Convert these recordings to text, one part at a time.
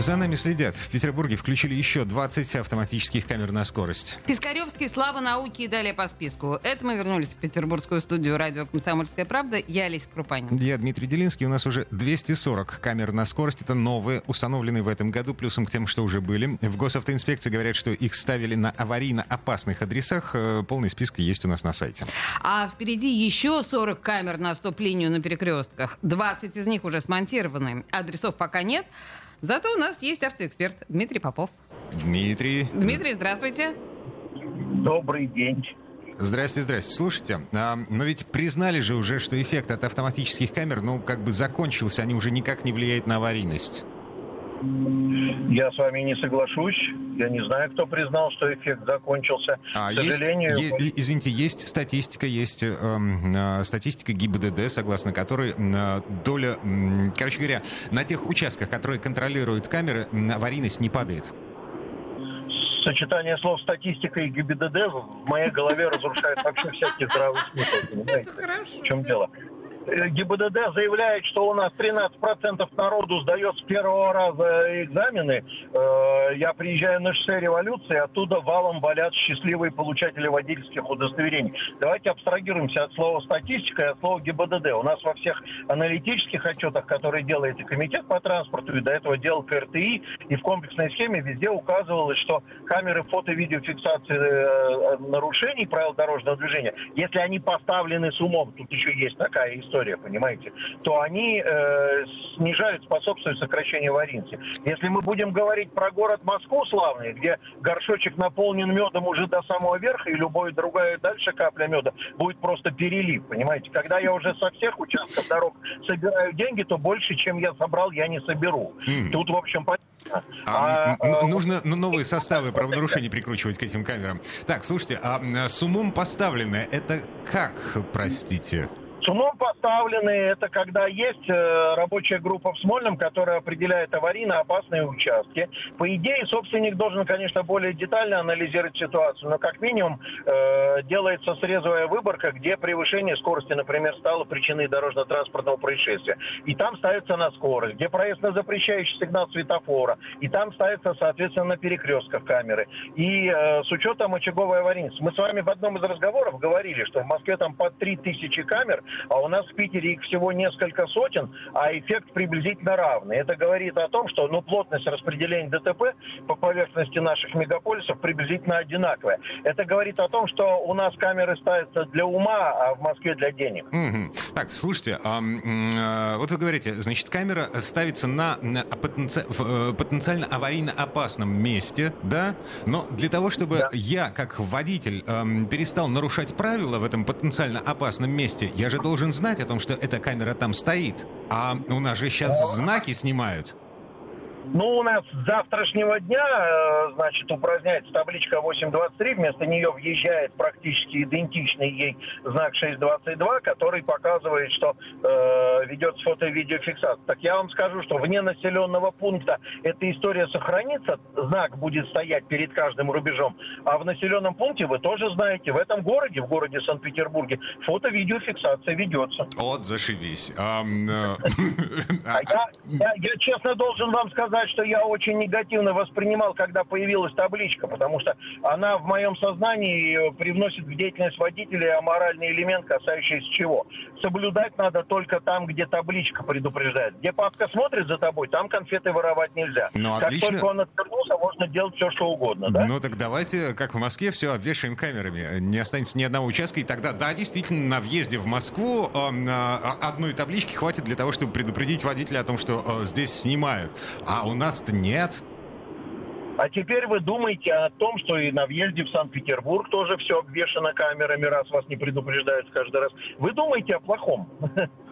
За нами следят. В Петербурге включили еще 20 автоматических камер на скорость. Пискаревский, слава науки и далее по списку. Это мы вернулись в петербургскую студию радио «Комсомольская правда». Я Олеся Крупанин. Я Дмитрий Делинский. У нас уже 240 камер на скорость. Это новые, установленные в этом году, плюсом к тем, что уже были. В госавтоинспекции говорят, что их ставили на аварийно опасных адресах. Э, полный список есть у нас на сайте. А впереди еще 40 камер на стоп-линию на перекрестках. 20 из них уже смонтированы. Адресов пока нет. Зато у нас есть автоэксперт Дмитрий Попов. Дмитрий. Дмитрий, здравствуйте. Добрый день. Здрасте, здрасте. Слушайте, а, но ведь признали же уже, что эффект от автоматических камер, ну, как бы закончился, они уже никак не влияют на аварийность. Я с вами не соглашусь. Я не знаю, кто признал, что эффект закончился. А, К сожалению... Есть, е- извините, есть статистика, есть э, э, статистика ГИБДД, согласно которой э, доля... Э, короче говоря, на тех участках, которые контролируют камеры, аварийность не падает. Сочетание слов статистика и ГИБДД в моей голове разрушает вообще всякий здравый смысл. Это хорошо. В чем дело? Э, ГИБДД заявляет, что у нас 13% народу сдает с первого раза экзамены. Э, я приезжаю на шоссе революции, оттуда валом валят счастливые получатели водительских удостоверений. Давайте абстрагируемся от слова статистика и от слова ГИБДД. У нас во всех аналитических отчетах, которые делает и комитет по транспорту, и до этого делал КРТИ, и в комплексной схеме везде указывалось, что камеры фото-видеофиксации э, нарушений правил дорожного движения, если они поставлены с умом, тут еще есть такая история, история, понимаете, то они э, снижают, способствуют сокращению аварийности. Если мы будем говорить про город Москву славный, где горшочек наполнен медом уже до самого верха, и любой другая дальше капля меда будет просто перелив, понимаете. Когда я уже со всех участков дорог собираю деньги, то больше, чем я собрал, я не соберу. Mm. Тут, в общем, понятно. А, а, нужно ну, новые составы правонарушений прикручивать к этим камерам. Так, слушайте, а с умом поставленное, это как, простите? С умом поставлены это когда есть э, рабочая группа в Смольном, которая определяет аварийно опасные участки. По идее, собственник должен, конечно, более детально анализировать ситуацию, но как минимум э, делается срезовая выборка, где превышение скорости, например, стало причиной дорожно-транспортного происшествия. И там ставится на скорость, где проезд на запрещающий сигнал светофора, и там ставится, соответственно, на перекрестках камеры. И э, с учетом очаговой аварийности. Мы с вами в одном из разговоров говорили, что в Москве там по 3000 камер, а у нас в Питере их всего несколько сотен, а эффект приблизительно равный. Это говорит о том, что ну, плотность распределения ДТП по поверхности наших мегаполисов приблизительно одинаковая. Это говорит о том, что у нас камеры ставятся для ума, а в Москве для денег. Mm-hmm. Так, слушайте, а, а, вот вы говорите, значит, камера ставится на, на потенци... э, потенциально аварийно опасном месте, да? Но для того, чтобы да. я, как водитель, эм, перестал нарушать правила в этом потенциально опасном месте, я же должен знать о том, что эта камера там стоит. А у нас же сейчас знаки снимают. Ну, у нас с завтрашнего дня, э, значит, упраздняется табличка 823, вместо нее въезжает практически идентичный ей знак 622, который показывает, что э, ведется фото- и видеофиксация. Так я вам скажу, что вне населенного пункта эта история сохранится, знак будет стоять перед каждым рубежом, а в населенном пункте вы тоже знаете, в этом городе, в городе Санкт-Петербурге, фото-видеофиксация ведется. Вот зашибись. А, я, я честно должен вам сказать, сказать, что я очень негативно воспринимал, когда появилась табличка, потому что она в моем сознании привносит в деятельность водителя аморальный элемент, касающийся чего. Соблюдать надо только там, где табличка предупреждает. Где папка смотрит за тобой, там конфеты воровать нельзя. Ну, как отлично. только он отвернулся, можно делать все, что угодно, да? Ну, так давайте, как в Москве, все обвешаем камерами. Не останется ни одного участка, и тогда, да, действительно, на въезде в Москву э, одной таблички хватит для того, чтобы предупредить водителя о том, что э, здесь снимают. А у нас-то нет. А теперь вы думаете о том, что и на въезде в Санкт-Петербург тоже все обвешано камерами, раз вас не предупреждают каждый раз. Вы думаете о плохом.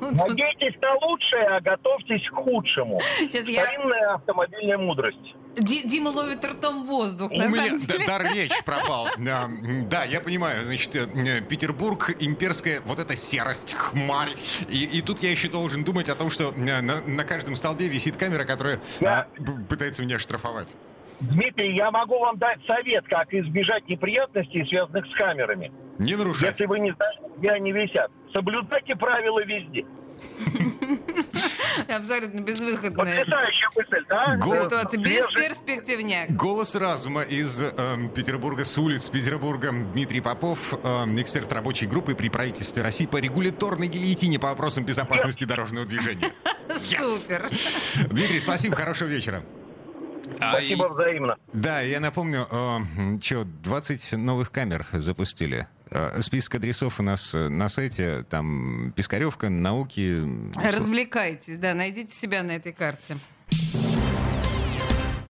Надейтесь на лучшее, а готовьтесь к худшему. Старинная автомобильная мудрость. Ди- Дима ловит ртом воздух, У на меня самом д- деле. дар речи пропал. Да, я понимаю. Значит, э, э, Петербург, имперская вот эта серость, хмарь. И, и тут я еще должен думать о том, что э, на, на каждом столбе висит камера, которая Я- а, пытается меня штрафовать. Дмитрий, я могу вам дать совет, как избежать неприятностей, связанных с камерами. Не нарушать. Если вы не знаете, где они висят. Соблюдайте правила везде. Абсолютно безвыходная Потрясающая мысль, да? Го- ситуация. Бесперспективняк. Голос разума из эм, Петербурга, с улиц Петербурга. Дмитрий Попов, эм, эксперт рабочей группы при правительстве России по регуляторной гильотине по вопросам безопасности дорожного движения. Yes! Супер. Дмитрий, спасибо, хорошего вечера. А, Спасибо взаимно. Да, я напомню, что 20 новых камер запустили. Э, Список адресов у нас э, на сайте, там Пискаревка, науки. Развлекайтесь, да, найдите себя на этой карте.